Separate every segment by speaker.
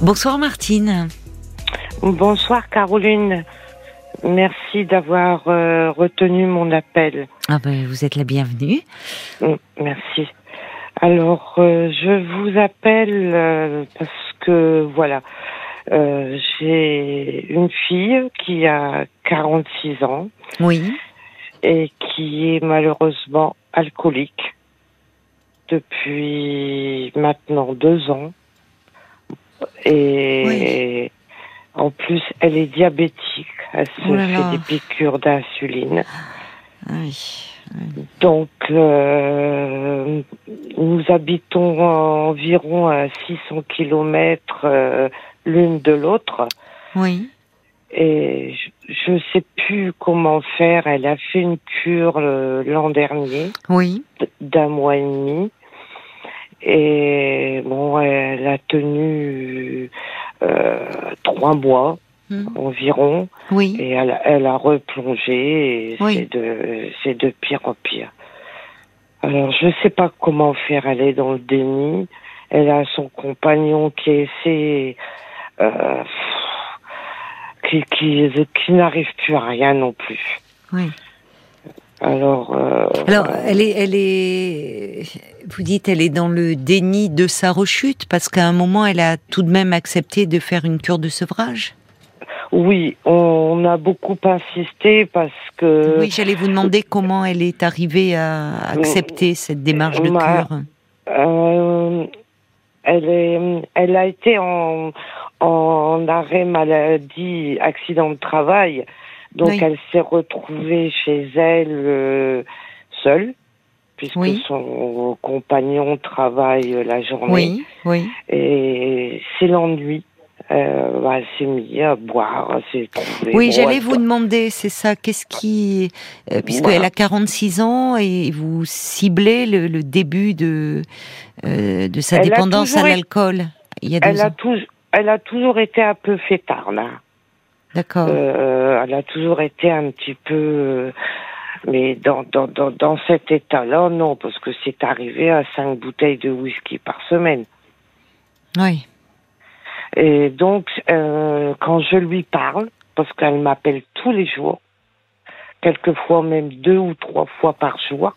Speaker 1: Bonsoir Martine.
Speaker 2: Bonsoir Caroline. Merci d'avoir euh, retenu mon appel.
Speaker 1: Ah ben, vous êtes la bienvenue.
Speaker 2: Mm, Merci. Alors, euh, je vous appelle euh, parce que, voilà, j'ai une fille qui a 46 ans
Speaker 1: Oui.
Speaker 2: et qui est malheureusement alcoolique depuis maintenant deux ans. Et en plus, elle est diabétique. Elle se
Speaker 1: Oh
Speaker 2: fait des piqûres d'insuline.
Speaker 1: Ah oui.
Speaker 2: Donc, euh, nous habitons environ à 600 kilomètres euh, l'une de l'autre.
Speaker 1: Oui.
Speaker 2: Et je ne sais plus comment faire. Elle a fait une cure euh, l'an dernier
Speaker 1: Oui.
Speaker 2: d'un mois et demi. Et bon, elle a tenu euh, trois mois
Speaker 1: Hmm.
Speaker 2: environ.
Speaker 1: Oui.
Speaker 2: Et elle, elle a replongé et
Speaker 1: Oui.
Speaker 2: c'est de, c'est de pire en pire. Alors, je sais pas comment faire. Elle est dans le déni. Elle a son compagnon qui essaie, euh, qui, qui, qui n'arrive plus à rien non plus.
Speaker 1: Oui.
Speaker 2: Alors, euh,
Speaker 1: Alors, elle est, elle est, vous dites, elle est dans le déni de sa rechute parce qu'à un moment, elle a tout de même accepté de faire une cure de sevrage?
Speaker 2: oui, on a beaucoup insisté parce que
Speaker 1: Oui, j'allais vous demander comment elle est arrivée à accepter cette démarche de
Speaker 2: Ma-
Speaker 1: cure.
Speaker 2: Euh, elle, est, elle a été en, en arrêt maladie, accident de travail. Donc
Speaker 1: Oui.
Speaker 2: elle s'est retrouvée chez elle euh, seule, puisque
Speaker 1: Oui.
Speaker 2: son compagnon travaille la journée.
Speaker 1: Oui, oui.
Speaker 2: Et c'est l'ennui. Euh, bah, elle s'est mise à boire, s'est.
Speaker 1: Oui, j'allais vous demander, c'est ça, qu'est-ce qui, euh, puisqu'elle a 46 ans et vous ciblez le, le début de euh, de sa
Speaker 2: Elle
Speaker 1: dépendance à l'alcool il y a deux
Speaker 2: Elle a, elle a toujours été un peu fêtarde. hein.
Speaker 1: D'accord.
Speaker 2: Euh, elle a toujours été un petit peu, euh, mais dans dans dans, dans cet état-là, non, parce que c'est arrivé à cinq bouteilles de whisky par semaine.
Speaker 1: oui.
Speaker 2: Et donc, euh, quand je lui parle, parce qu'elle m'appelle tous les jours, quelquefois même deux ou trois fois par jour,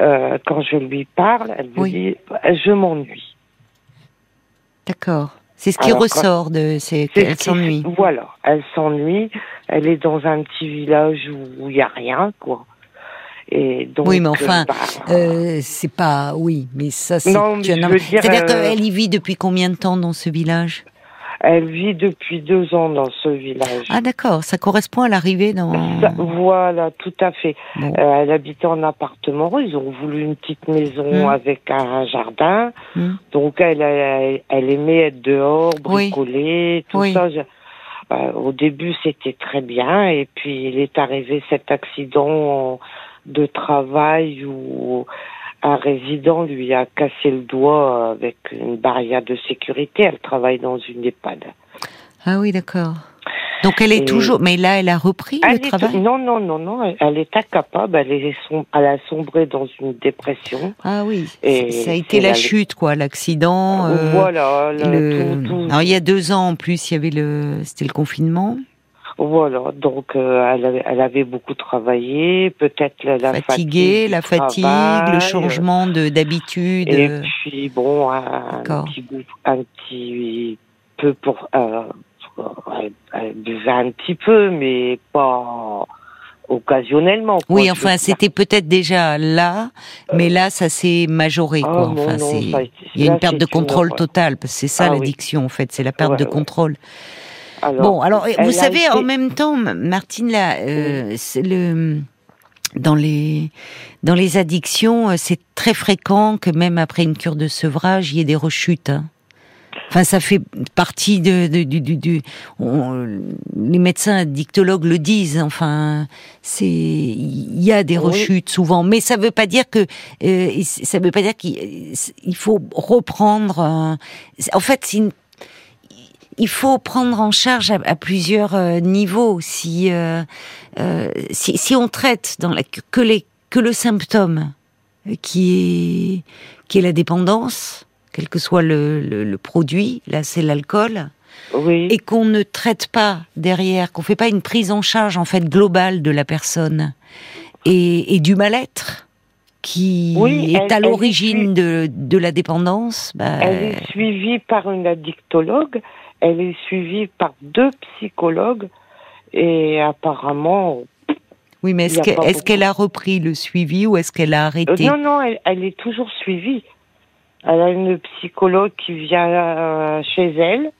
Speaker 2: euh, quand je lui parle, elle me
Speaker 1: Oui.
Speaker 2: dit je m'ennuie.
Speaker 1: D'accord. C'est ce qui
Speaker 2: Alors,
Speaker 1: ressort de, c'est
Speaker 2: C'est
Speaker 1: qu'elle s'ennuie.
Speaker 2: Voilà, elle s'ennuie. Elle est dans un petit village où il y a rien, quoi. Et donc,
Speaker 1: Oui, mais enfin,
Speaker 2: bah,
Speaker 1: Euh, c'est pas, oui, mais ça c'est.
Speaker 2: Non, mais je veux dire,
Speaker 1: C'est-à-dire
Speaker 2: euh,
Speaker 1: qu'elle y vit depuis combien de temps dans ce village?
Speaker 2: Elle vit depuis deux ans dans ce village.
Speaker 1: Ah d'accord, ça correspond à l'arrivée dans.
Speaker 2: Ça- voilà, tout à fait.
Speaker 1: Bon.
Speaker 2: Euh, elle habitait en appartement. Ils ont voulu une petite maison
Speaker 1: Hmm.
Speaker 2: avec un jardin.
Speaker 1: Hmm.
Speaker 2: Donc elle, elle, elle aimait être dehors,
Speaker 1: Oui.
Speaker 2: bricoler, tout
Speaker 1: Oui.
Speaker 2: ça. Je- euh, au début, c'était très bien. Et puis, il est arrivé cet accident de travail où un résident lui a cassé le doigt avec une barrière de sécurité. Elle travaille dans une EHPAD.
Speaker 1: Ah oui, d'accord. Donc elle est
Speaker 2: Et-
Speaker 1: toujours, mais là elle a repris
Speaker 2: Elle
Speaker 1: le travail?
Speaker 2: non, non, non, non. elle- est incapable. Elle, est som- elle a sombré dans une dépression.
Speaker 1: Ah oui,
Speaker 2: Et
Speaker 1: ça a été la
Speaker 2: la-
Speaker 1: chute, quoi, l'accident. euh,
Speaker 2: voilà. le-
Speaker 1: le-
Speaker 2: tout- tout-
Speaker 1: Alors il y a deux ans en plus, il y avait le, c'était le confinement.
Speaker 2: Voilà, donc euh, elle, avait, elle avait beaucoup travaillé, peut-être la, la
Speaker 1: Fatiguée,
Speaker 2: fatigue
Speaker 1: la fatigue,
Speaker 2: travail,
Speaker 1: le changement de d'habitude.
Speaker 2: Et
Speaker 1: euh,
Speaker 2: puis bon, un, petit, un petit peu pour... Euh, elle, elle buvait un petit peu, mais pas occasionnellement. quoi,
Speaker 1: Oui, enfin, c'était peut-être déjà là, mais là, ça s'est majoré,
Speaker 2: Ah, non,
Speaker 1: Enfin,
Speaker 2: non, ça
Speaker 1: il y a une perte de
Speaker 2: une
Speaker 1: contrôle totale, parce que c'est ça
Speaker 2: Ah oui.
Speaker 1: l'addiction, en fait, c'est la perte
Speaker 2: Ouais,
Speaker 1: de
Speaker 2: ouais.
Speaker 1: contrôle.
Speaker 2: Alors,
Speaker 1: bon, alors, vous savez,
Speaker 2: été-
Speaker 1: en même temps, Martine, là, euh, c'est le, dans les, dans les addictions, euh, c'est très fréquent que même après une cure de sevrage, il y ait des rechutes. hein. Enfin, ça fait partie de, de- du, du, du- on- les médecins addictologues le disent. Enfin, c'est il y a des
Speaker 2: Oui.
Speaker 1: rechutes souvent, mais ça veut pas dire que euh, ça veut pas dire qu'il il faut reprendre. un- en fait, c'est une- il faut prendre en charge à, à plusieurs euh, niveaux. Si, euh, euh, si si on traite dans la, que les que le symptôme euh, qui est qui est la dépendance, quel que soit le, le produit, là c'est l'alcool,
Speaker 2: Oui.
Speaker 1: et qu'on ne traite pas derrière, qu'on fait pas une prise en charge en fait globale de la personne et, et du mal-être qui
Speaker 2: Oui,
Speaker 1: est
Speaker 2: elle-
Speaker 1: à l'origine de, de la dépendance, bah,
Speaker 2: Elle est suivie par une addictologue, elle est suivie par deux psychologues et apparemment...
Speaker 1: oui, mais est-ce
Speaker 2: a
Speaker 1: qu'elle a repris le suivi ou est-ce qu'elle a
Speaker 2: Euh,
Speaker 1: arrêté
Speaker 2: non, non, elle, elle est toujours suivie. Elle a une psychologue qui vient euh, chez elle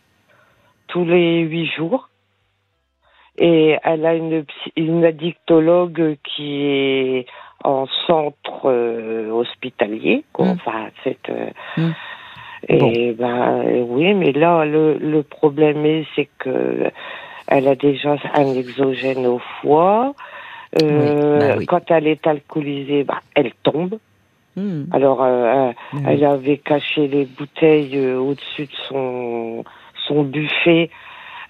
Speaker 2: tous les huit jours. Et elle a une, une addictologue qui est en centre euh, hospitalier. quoi.
Speaker 1: Mm.
Speaker 2: Enfin, c'est... euh,
Speaker 1: Mm.
Speaker 2: Et ben euh, oui, mais là, le, le problème est, c'est que elle a déjà un exogène au foie. Euh,
Speaker 1: Oui, bah oui.
Speaker 2: Quand elle est alcoolisée, bah, elle tombe.
Speaker 1: Hmm,
Speaker 2: Alors, euh,
Speaker 1: bah oui.
Speaker 2: elle avait caché les bouteilles euh, au-dessus de son, son buffet.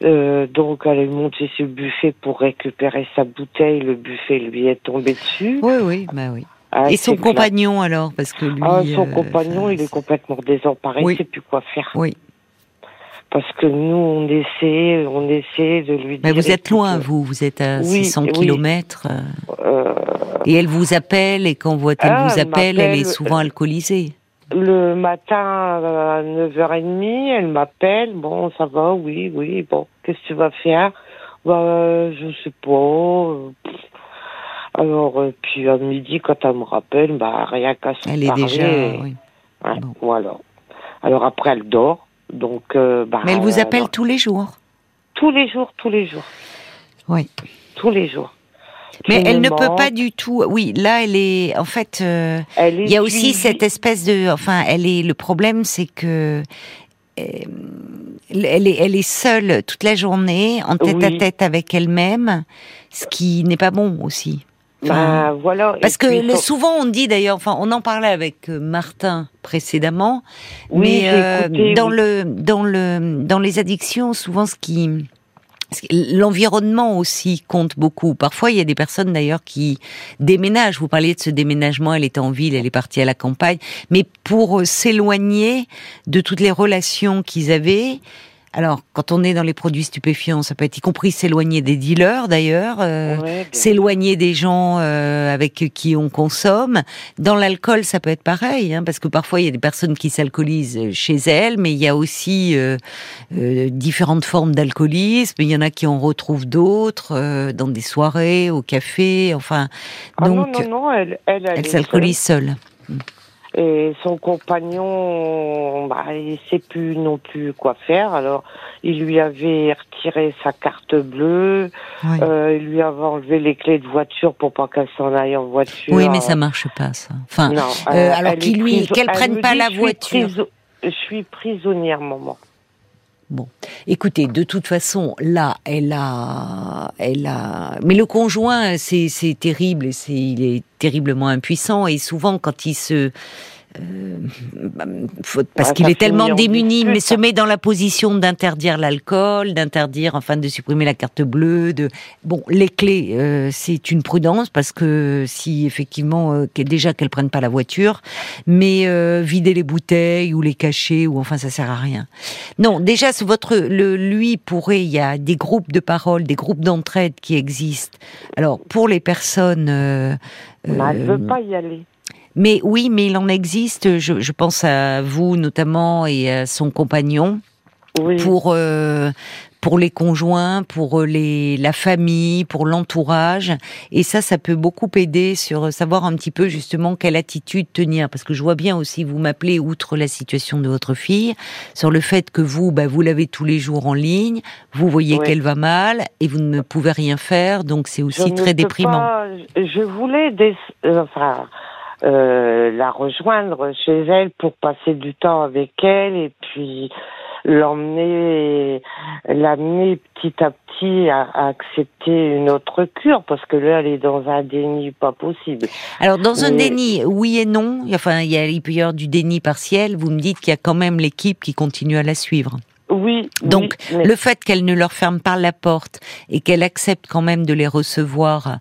Speaker 2: Euh, donc, elle est montée sur le buffet pour récupérer sa bouteille. Le buffet lui est tombé dessus.
Speaker 1: Oui, oui, bah oui.
Speaker 2: Ah,
Speaker 1: Et son
Speaker 2: clair.
Speaker 1: compagnon alors, parce que lui.
Speaker 2: Ah, son
Speaker 1: euh,
Speaker 2: compagnon,
Speaker 1: ça-
Speaker 2: il est complètement désemparé.
Speaker 1: Oui.
Speaker 2: Il sait plus quoi faire.
Speaker 1: Oui,
Speaker 2: Parce que nous, on essaie, on essaie de lui
Speaker 1: mais
Speaker 2: dire.
Speaker 1: vous êtes loin,
Speaker 2: écoute,
Speaker 1: vous, vous êtes à
Speaker 2: Oui,
Speaker 1: 600
Speaker 2: oui.
Speaker 1: kilomètres. euh,
Speaker 2: euh,
Speaker 1: Et elle vous appelle, et quand elle
Speaker 2: Ah,
Speaker 1: vous
Speaker 2: elle
Speaker 1: appelle, elle est souvent alcoolisée.
Speaker 2: le matin à 9h30, elle m'appelle. Bon, ça va, oui, oui. Bon, qu'est-ce que tu vas faire? Bah, je sais pas. Alors, euh, puis à midi, quand elle me rappelle, bah, rien qu'à se
Speaker 1: Elle est déjà. oui.
Speaker 2: ouais,
Speaker 1: bon.
Speaker 2: Voilà. Alors après, elle dort. Donc, euh, bah,
Speaker 1: Mais elle vous appelle
Speaker 2: alors,
Speaker 1: tous les jours.
Speaker 2: tous les jours, tous les jours,
Speaker 1: Oui.
Speaker 2: tous les jours.
Speaker 1: Mais elle ne peut pas du tout. Oui, là, elle est. En fait, euh,
Speaker 2: Elle est
Speaker 1: il y a aussi cette espèce de. Enfin, elle est. Le problème, c'est que. Elle est, elle est seule toute la journée, en tête à tête avec elle-même, ce qui n'est pas bon aussi. Enfin,
Speaker 2: Bah, voilà.
Speaker 1: Parce que
Speaker 2: puis,
Speaker 1: le-
Speaker 2: son-
Speaker 1: souvent on dit d'ailleurs, enfin on en parlait avec euh, Martin précédemment,
Speaker 2: Oui,
Speaker 1: mais euh,
Speaker 2: écouté,
Speaker 1: dans
Speaker 2: oui.
Speaker 1: le dans le dans les addictions, souvent ce qui l'environnement aussi compte beaucoup. Parfois il y a des personnes d'ailleurs qui déménagent. Vous parliez de ce déménagement, elle était en ville, elle est partie à la campagne, mais pour euh, s'éloigner de toutes les relations qu'ils avaient. Alors, quand on est dans les produits stupéfiants, ça peut être y compris s'éloigner des dealers d'ailleurs. euh,
Speaker 2: Ouais,
Speaker 1: s'éloigner des gens euh, avec qui on consomme. Dans l'alcool, ça peut être pareil, hein, parce que parfois il y a des personnes qui s'alcoolisent chez elles, mais il y a aussi euh, euh, différentes formes d'alcoolisme. Il y en a qui en retrouvent d'autres euh, dans des soirées, au café, enfin.
Speaker 2: Ah
Speaker 1: donc,
Speaker 2: non, non, non, elle, elle, elle,
Speaker 1: s'alcoolise seule.
Speaker 2: seule. Et son compagnon, bah, il sait plus non plus quoi faire. Alors, il lui avait retiré sa carte bleue.
Speaker 1: Oui.
Speaker 2: Euh, il lui avait enlevé les clés de voiture pour pas qu'elle s'en aille en voiture.
Speaker 1: Oui, mais ça marche pas, ça. Enfin,
Speaker 2: Non,
Speaker 1: euh, alors qu'il lui- qu'elle
Speaker 2: elle
Speaker 1: prenne pas la voiture.
Speaker 2: Je suis prisonnière, maman.
Speaker 1: Bon, écoutez, de toute façon, là, elle a, elle a. Mais le conjoint, c'est terrible, c'est il est terriblement impuissant et souvent quand il se euh, faut- parce qu'il est tellement démuni, mais se
Speaker 2: ça.
Speaker 1: met dans la position d'interdire l'alcool, d'interdire, enfin, de supprimer la carte bleue. De bon, les clés, euh, c'est une prudence parce que si effectivement, euh, déjà qu'elle prenne pas la voiture, mais euh, vider les bouteilles ou les cacher ou enfin, ça sert à rien. Non, déjà, votre le lui pourrait, il y a des groupes de parole, des groupes d'entraide qui existent. Alors pour les personnes. euh,
Speaker 2: Mais elle
Speaker 1: euh,
Speaker 2: veut pas y aller.
Speaker 1: Mais oui, mais il en existe. Je, je pense à vous notamment et à son compagnon
Speaker 2: Oui.
Speaker 1: pour euh, pour les conjoints, pour les la famille, pour l'entourage. Et ça, ça peut beaucoup aider sur savoir un petit peu justement quelle attitude tenir. Parce que je vois bien aussi, vous m'appelez outre la situation de votre fille, sur le fait que vous, bah, vous l'avez tous les jours en ligne, vous voyez
Speaker 2: Oui.
Speaker 1: qu'elle va mal et vous ne pouvez rien faire. Donc c'est aussi très déprimant.
Speaker 2: pas- je voulais des, euh, enfin, euh, la rejoindre chez elle pour passer du temps avec elle et puis l'emmener, l'amener petit à petit à, à accepter une autre cure parce que là elle est dans un déni pas possible.
Speaker 1: Alors dans un déni, oui et non. Enfin, il, y a, il peut y avoir du déni partiel. Vous me dites qu'il y a quand même l'équipe qui continue à la suivre.
Speaker 2: Oui.
Speaker 1: Donc,
Speaker 2: oui, mais-
Speaker 1: le fait qu'elle ne leur ferme pas la porte et qu'elle accepte quand même de les recevoir,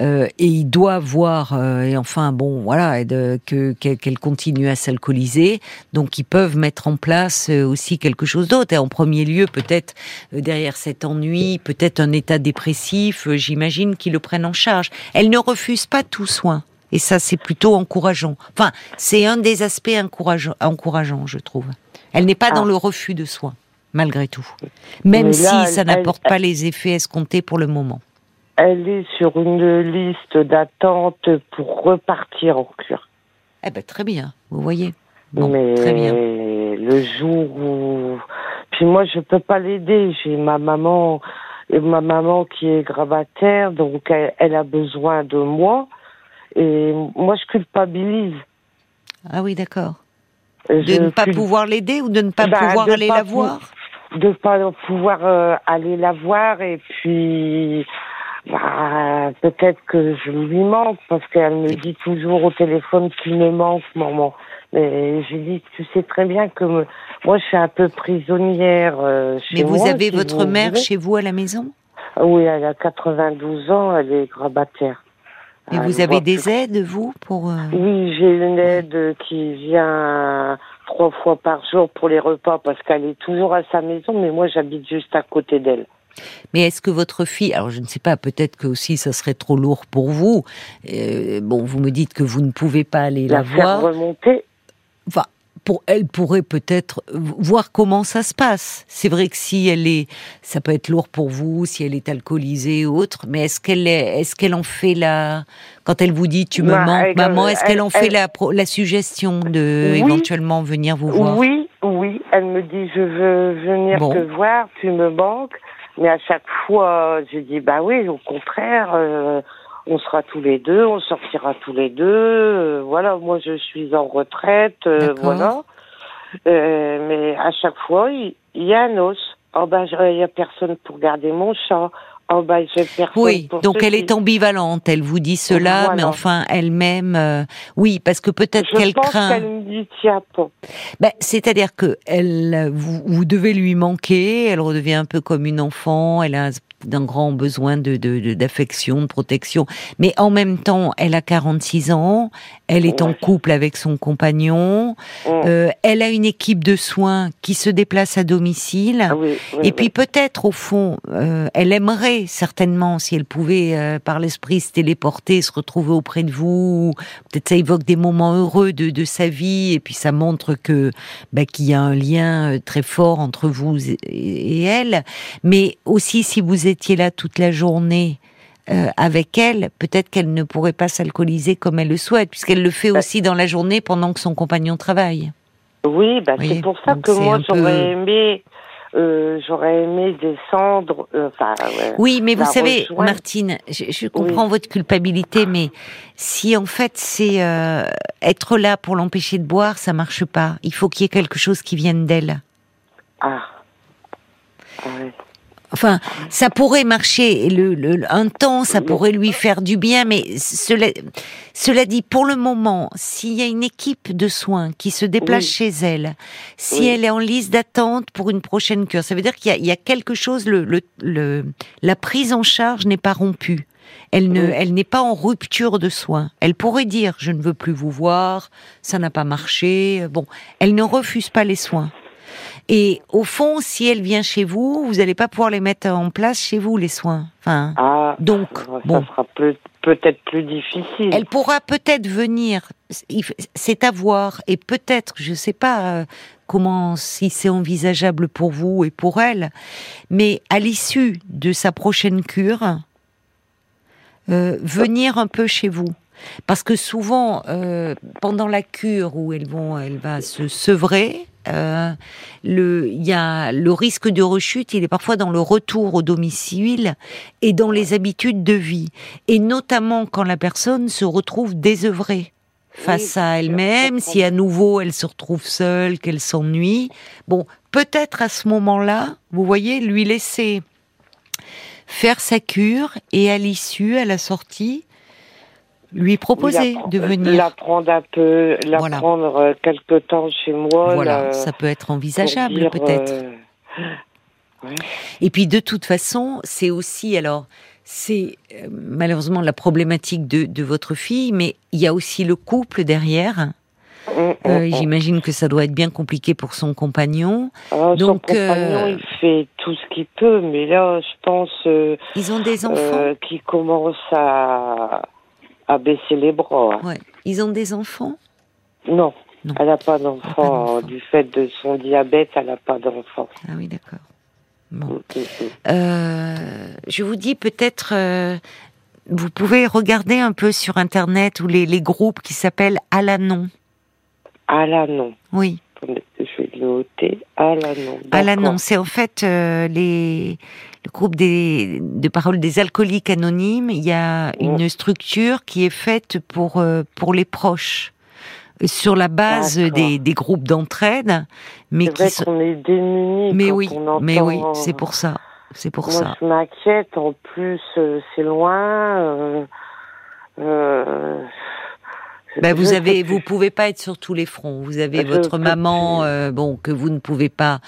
Speaker 1: euh, et il doit voir, euh, et enfin, bon, voilà, de- que qu'elle continue à s'alcooliser, donc ils peuvent mettre en place euh, aussi quelque chose d'autre. Et en premier lieu, peut-être euh, derrière cet ennui, peut-être un état dépressif. euh, J'imagine qu'ils le prennent en charge. Elle ne refuse pas tout soin. Et ça, c'est plutôt encourageant. Enfin, c'est un des aspects encourageants, encourageants, je trouve. Elle n'est pas
Speaker 2: Ah.
Speaker 1: dans le refus de soins, malgré tout. Même si ça n'apporte pas les effets escomptés pour le moment.
Speaker 2: Elle est sur une liste d'attente pour repartir en cure.
Speaker 1: Eh ben, très bien, vous voyez. Bon,
Speaker 2: mais
Speaker 1: très bien.
Speaker 2: le jour où, puis moi je peux pas l'aider. J'ai ma maman, et ma maman qui est gravataire, donc elle, elle a besoin de moi. Et moi je culpabilise.
Speaker 1: Ah oui, d'accord.
Speaker 2: Je
Speaker 1: De ne pas
Speaker 2: cul-
Speaker 1: pouvoir l'aider ou de ne pas
Speaker 2: Bah,
Speaker 1: pouvoir aller
Speaker 2: pas
Speaker 1: la
Speaker 2: pou-
Speaker 1: voir?
Speaker 2: De pas pouvoir euh, aller la voir et puis bah, peut-être que je lui manque parce qu'elle me dit toujours au téléphone qu'il me manque maman. Mais j'ai dit tu sais très bien que me- moi je suis un peu prisonnière euh, chez
Speaker 1: Mais vous
Speaker 2: moi,
Speaker 1: avez
Speaker 2: si
Speaker 1: votre
Speaker 2: vous
Speaker 1: mère chez vous à la maison?
Speaker 2: Oui elle a 92 ans elle est grabataire
Speaker 1: Et
Speaker 2: Elle
Speaker 1: vous avez des
Speaker 2: plus.
Speaker 1: aides, vous, pour... euh,
Speaker 2: oui j'ai une aide qui vient trois fois par jour pour les repas parce qu'elle est toujours à sa maison mais moi j'habite juste à côté d'elle
Speaker 1: Mais est-ce que votre fille, alors je ne sais pas, peut-être que aussi ça serait trop lourd pour vous. euh, bon, vous me dites que vous ne pouvez pas aller la,
Speaker 2: la faire
Speaker 1: voir.
Speaker 2: remonter
Speaker 1: Enfin, pour elle pourrait peut-être voir comment ça se passe. C'est vrai que si elle est, ça peut être lourd pour vous, si elle est alcoolisée ou autre. Mais est-ce qu'elle est, est-ce qu'elle en fait la, quand elle vous dit tu me
Speaker 2: Bah,
Speaker 1: manques, maman, est-ce qu'elle en fait
Speaker 2: elle-
Speaker 1: la, pro- la suggestion de
Speaker 2: Oui.
Speaker 1: éventuellement venir vous voir?
Speaker 2: Oui, oui. Elle me dit je veux venir
Speaker 1: Bon.
Speaker 2: te voir, tu me manques. Mais à chaque fois, je dis bah oui, au contraire, euh, on sera tous les deux, on sortira tous les deux. euh, voilà, moi je suis en retraite, euh, voilà. Euh, mais à chaque fois, il il y, a un os. Oh je- il y a personne pour garder mon chat. Oh bah
Speaker 1: Oui,
Speaker 2: pour
Speaker 1: donc elle est ambivalente. Elle vous dit cela,
Speaker 2: Voilà.
Speaker 1: mais enfin elle-même, euh, oui, parce que peut-être
Speaker 2: Je
Speaker 1: qu'elle
Speaker 2: pense
Speaker 1: craint.
Speaker 2: qu'elle me dit tiens.
Speaker 1: Ben, C'est-à-dire que elle, vous, vous devez lui manquer, elle redevient un peu comme une enfant, elle a d'un grand besoin de de- de- d'affection, de, protection, mais en même temps, elle a 46 ans, elle est en couple avec son compagnon, euh, elle a une équipe de soins qui se déplace à domicile.
Speaker 2: Ah oui, oui,
Speaker 1: Et
Speaker 2: oui.
Speaker 1: puis peut-être au fond, euh, elle aimerait certainement si elle pouvait euh, par l'esprit se téléporter, se retrouver auprès de vous. Peut-être ça évoque des moments heureux de, de sa vie et puis ça montre que bah, qu'il y a un lien euh, très fort entre vous et, et elle. Mais aussi si vous étiez là toute la journée. euh, avec elle, peut-être qu'elle ne pourrait pas s'alcooliser comme elle le souhaite, puisqu'elle le fait
Speaker 2: Bah.
Speaker 1: aussi dans la journée pendant que son compagnon travaille.
Speaker 2: Oui, bah, c'est pour ça que moi j'aurais
Speaker 1: peu-
Speaker 2: aimé, euh, j'aurais aimé descendre. euh, Enfin.
Speaker 1: Oui, mais vous savez,
Speaker 2: rejoindre.
Speaker 1: Martine, je, je comprends votre culpabilité, mais si en fait c'est euh, être là pour l'empêcher de boire, ça marche pas. Il faut qu'il y ait quelque chose qui vienne d'elle.
Speaker 2: Ah. Ah ouais.
Speaker 1: Enfin, ça pourrait marcher le, le- un temps, ça pourrait lui faire du bien, mais cela, cela dit, pour le moment, s'il y a une équipe de soins qui se déplace
Speaker 2: Oui.
Speaker 1: chez elle, si
Speaker 2: Oui.
Speaker 1: elle est en liste d'attente pour une prochaine cure, ça veut dire qu'il y y a quelque chose, le, le, le- la prise en charge n'est pas rompue. Elle ne,
Speaker 2: Oui.
Speaker 1: elle n'est pas en rupture de soins. Elle pourrait dire, je ne veux plus vous voir, ça n'a pas marché. Bon, elle ne refuse pas les soins. Et au fond, si elle vient chez vous, vous n'allez pas pouvoir les mettre en place chez vous, les soins. Enfin,
Speaker 2: Ah,
Speaker 1: Donc,
Speaker 2: ça
Speaker 1: bon.
Speaker 2: sera peut- peut-être plus difficile.
Speaker 1: elle pourra peut-être venir, c'est à voir, et peut-être, je ne sais pas euh, comment, si c'est envisageable pour vous et pour elle, mais à l'issue de sa prochaine cure, euh, venir un peu chez vous. Parce que souvent, euh, pendant la cure où elles vont, elle va se sevrer, euh, le, y a le risque de rechute, il est parfois dans le retour au domicile et dans les habitudes de vie, et notamment quand la personne se retrouve désœuvrée face
Speaker 2: Oui,
Speaker 1: à elle-même, si à nouveau elle se retrouve seule, qu'elle s'ennuie. Bon, peut-être à ce moment-là, vous voyez, lui laisser faire sa cure et à l'issue, à la sortie, lui proposer de venir.
Speaker 2: La prendre un peu, la
Speaker 1: Voilà.
Speaker 2: prendre quelque temps chez moi.
Speaker 1: Voilà,
Speaker 2: la-
Speaker 1: ça peut être envisageable peut-être.
Speaker 2: euh,
Speaker 1: Et puis de toute façon, c'est aussi alors c'est euh, malheureusement la problématique de, de, votre fille, mais il y a aussi le couple derrière. Mm, mm, euh, mm. J'imagine que ça doit être bien compliqué pour son compagnon.
Speaker 2: Ah, Donc, son compagnon, il fait tout ce qu'il peut, mais là, je pense.
Speaker 1: ils ont des enfants?
Speaker 2: qui commencent à, à baisser les bras.
Speaker 1: Ouais. Ils ont des enfants?
Speaker 2: Non. Elle n'a pas d'enfant. Du fait de son diabète, elle n'a pas d'enfant.
Speaker 1: Ah oui, d'accord. Bon. Euh, je vous dis peut-être, euh, vous pouvez regarder un peu sur Internet ou les, les groupes qui s'appellent Alanon.
Speaker 2: Alanon.
Speaker 1: Oui.
Speaker 2: Je vais noter. Alanon.
Speaker 1: Alanon, c'est en fait euh, les, le groupe des, de paroles des alcooliques anonymes. Il y a une structure qui est faite pour, pour les proches sur la base des, des, groupes d'entraide, mais qui
Speaker 2: sont... est démunis.
Speaker 1: Mais oui, mais oui, c'est pour ça, c'est pour
Speaker 2: Moi,
Speaker 1: ça.
Speaker 2: Je m'inquiète. En plus, euh, c'est loin. Euh, euh,
Speaker 1: ben vous avez, vous pouvez pas être sur tous les fronts. Vous avez votre maman, euh, bon, que vous ne pouvez pas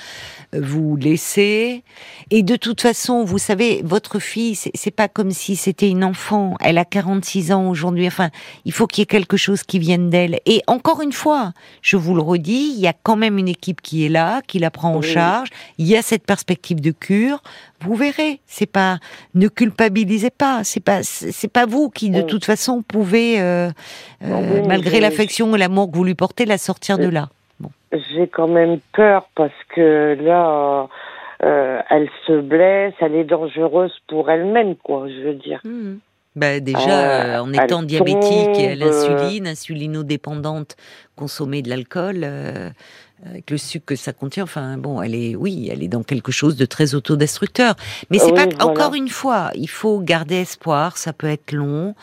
Speaker 1: euh, vous laisser. Et de toute façon, vous savez, votre fille, c'est pas comme si c'était une enfant. Elle a 46 ans aujourd'hui. Enfin, il faut qu'il y ait quelque chose qui vienne d'elle. Et encore une fois, je vous le redis, il y a quand même une équipe qui est là, qui la prend en charge. Il y a cette perspective de cure vous verrez. C'est pas, ne culpabilisez pas. C'est pas, c'est pas vous qui de toute façon pouvez, euh, euh, malgré l'affection et l'amour que vous lui portez, la sortir de là.
Speaker 2: Bon. J'ai quand même peur parce que là, euh, elle se blesse, elle est dangereuse pour elle-même, quoi. Je veux dire.
Speaker 1: Mmh. Bah déjà, en étant diabétique et à l'insuline, insulinodépendante, consommer de l'alcool, avec le sucre que ça contient. Enfin, bon, elle est, oui, elle est dans quelque chose de très autodestructeur. Mais c'est pas encore une fois, il faut garder espoir. Ça peut être long.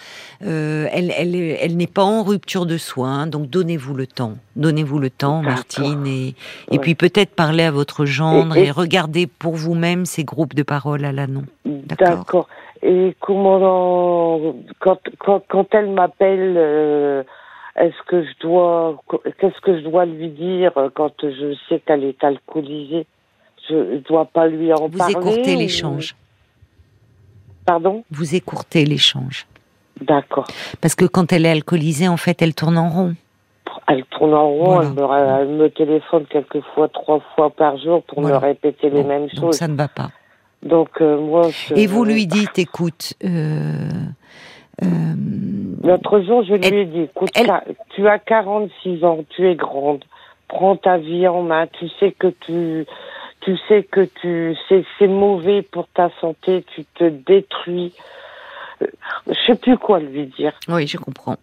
Speaker 1: Euh, elle, elle, elle n'est pas en rupture de soins, donc donnez-vous le temps. Donnez-vous le temps, Martine, et, et puis peut-être parler à votre gendre et, regardez pour vous-même ces groupes de parole à l'annon.
Speaker 2: D'accord. Et comment, quand, quand, quand elle m'appelle. Euh est-ce que je dois, qu'est-ce que je dois lui dire quand je sais qu'elle est alcoolisée? Je dois pas lui en parler.
Speaker 1: Vous écourtez l'échange.
Speaker 2: Pardon?
Speaker 1: Vous écourtez l'échange.
Speaker 2: D'accord.
Speaker 1: Parce que quand elle est alcoolisée, en fait, elle tourne en rond.
Speaker 2: Elle tourne en rond, elle, me, téléphone quelquefois trois fois par jour pour me répéter les mêmes choses. Donc
Speaker 1: ça ne va pas.
Speaker 2: Donc euh, moi.
Speaker 1: Et vous lui dites, écoute, euh,
Speaker 2: euh, L'autre jour, je lui ai dit, écoute, tu as 46 ans, tu es grande, prends ta vie en main, tu sais que tu, tu sais que tu, c'est mauvais pour ta santé, tu te détruis. Euh, je sais plus quoi lui dire.
Speaker 1: Oui, je comprends.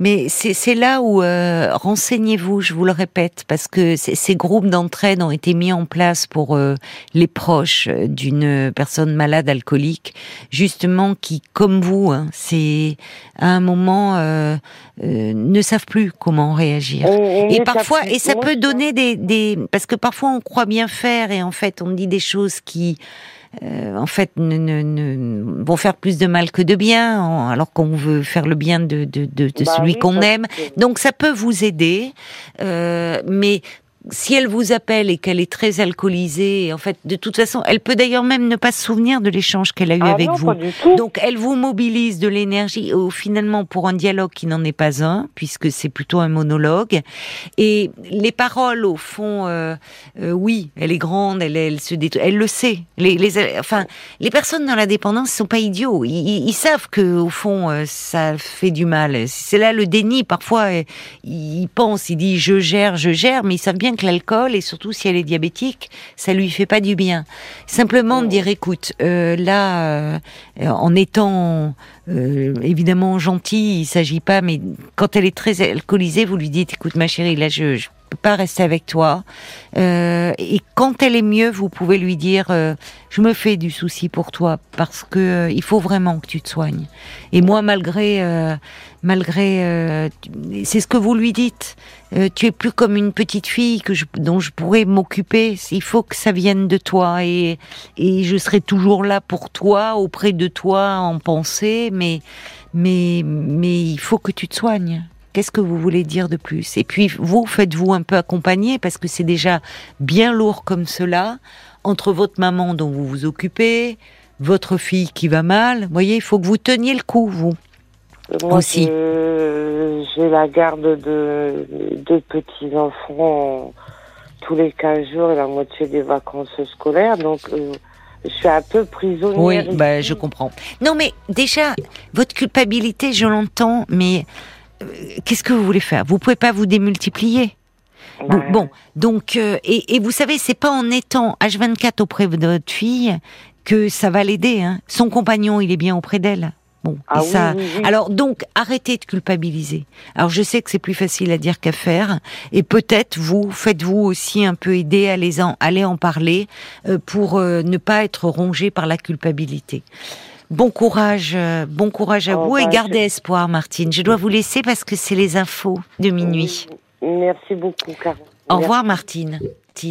Speaker 1: Mais c'est là où euh, renseignez-vous, je vous le répète, parce que ces groupes d'entraide ont été mis en place pour euh, les proches d'une personne malade alcoolique, justement qui, comme vous, hein, c'est à un moment euh, ne savent plus comment réagir. et parfois, et ça peut donner des, des, parce que parfois on croit bien faire et en fait on dit des choses qui euh, en fait, ne, ne, vont faire plus de mal que de bien, alors qu'on veut faire le bien de, de, de, de bah celui qu'on aime. Donc ça peut vous aider, euh, mais si elle vous appelle et qu'elle est très alcoolisée, en fait, de toute façon, elle peut d'ailleurs même ne pas se souvenir de l'échange qu'elle a eu
Speaker 2: ah
Speaker 1: avec vous. Donc, elle vous mobilise de l'énergie, finalement, pour un dialogue qui n'en est pas un, puisque c'est plutôt un monologue. Et les paroles, au fond, euh, euh, oui, elle est grande, elle, elle se détruit, elle le sait. Les, les, enfin, les personnes dans la dépendance sont pas idiots. Ils, ils savent que, au fond, euh, ça fait du mal. C'est là le déni. Parfois, ils pensent, ils disent je gère, je gère, mais ils savent bien que l'alcool, et surtout si elle est diabétique, ça lui fait pas du bien. Simplement de dire, écoute, euh, là, euh, en étant euh, évidemment gentil, il s'agit pas, mais quand elle est très alcoolisée, vous lui dites, écoute ma chérie, là je, je peux pas rester avec toi. et quand elle est mieux, vous pouvez lui dire, je me fais du souci pour toi parce que il faut vraiment que tu te soignes. Et moi, malgré malgré, c'est ce que vous lui dites. Euh, tu es plus comme une petite fille que je, dont je pourrais m'occuper. Il faut que ça vienne de toi et, et je serai toujours là pour toi, auprès de toi, en pensée. Mais, mais, mais il faut que tu te soignes. Qu'est-ce que vous voulez dire de plus? Et puis, vous, faites-vous un peu accompagner, parce que c'est déjà bien lourd comme cela, entre votre maman dont vous vous occupez, votre fille qui va mal. Vous voyez, il faut que vous teniez le coup, vous.
Speaker 2: Moi, aussi. J'ai la garde de deux petits-enfants tous les 15 jours et la moitié des vacances scolaires. Donc, euh, je suis un peu prisonnière.
Speaker 1: Oui, bah, je comprends. Non, mais déjà, votre culpabilité, je l'entends, mais euh, qu'est-ce que vous voulez faire? Vous pouvez pas vous démultiplier. Bon, donc, euh, et, et, vous savez, c'est pas en étant H24 auprès de votre fille que ça va l'aider. Hein. Son compagnon, il est bien auprès d'elle. Bon,
Speaker 2: ah
Speaker 1: ça. Alors donc, arrêtez de culpabiliser. Alors je sais que c'est plus facile à dire qu'à faire, et peut-être vous faites-vous aussi un peu aider à les en, aller en parler euh, pour euh, ne pas être rongé par la culpabilité. Bon courage, euh, bon courage à
Speaker 2: Oh,
Speaker 1: vous et
Speaker 2: bah,
Speaker 1: gardez
Speaker 2: je-
Speaker 1: espoir, Martine. Je dois vous laisser parce que c'est les infos de minuit.
Speaker 2: Merci beaucoup.
Speaker 1: Au revoir, Martine.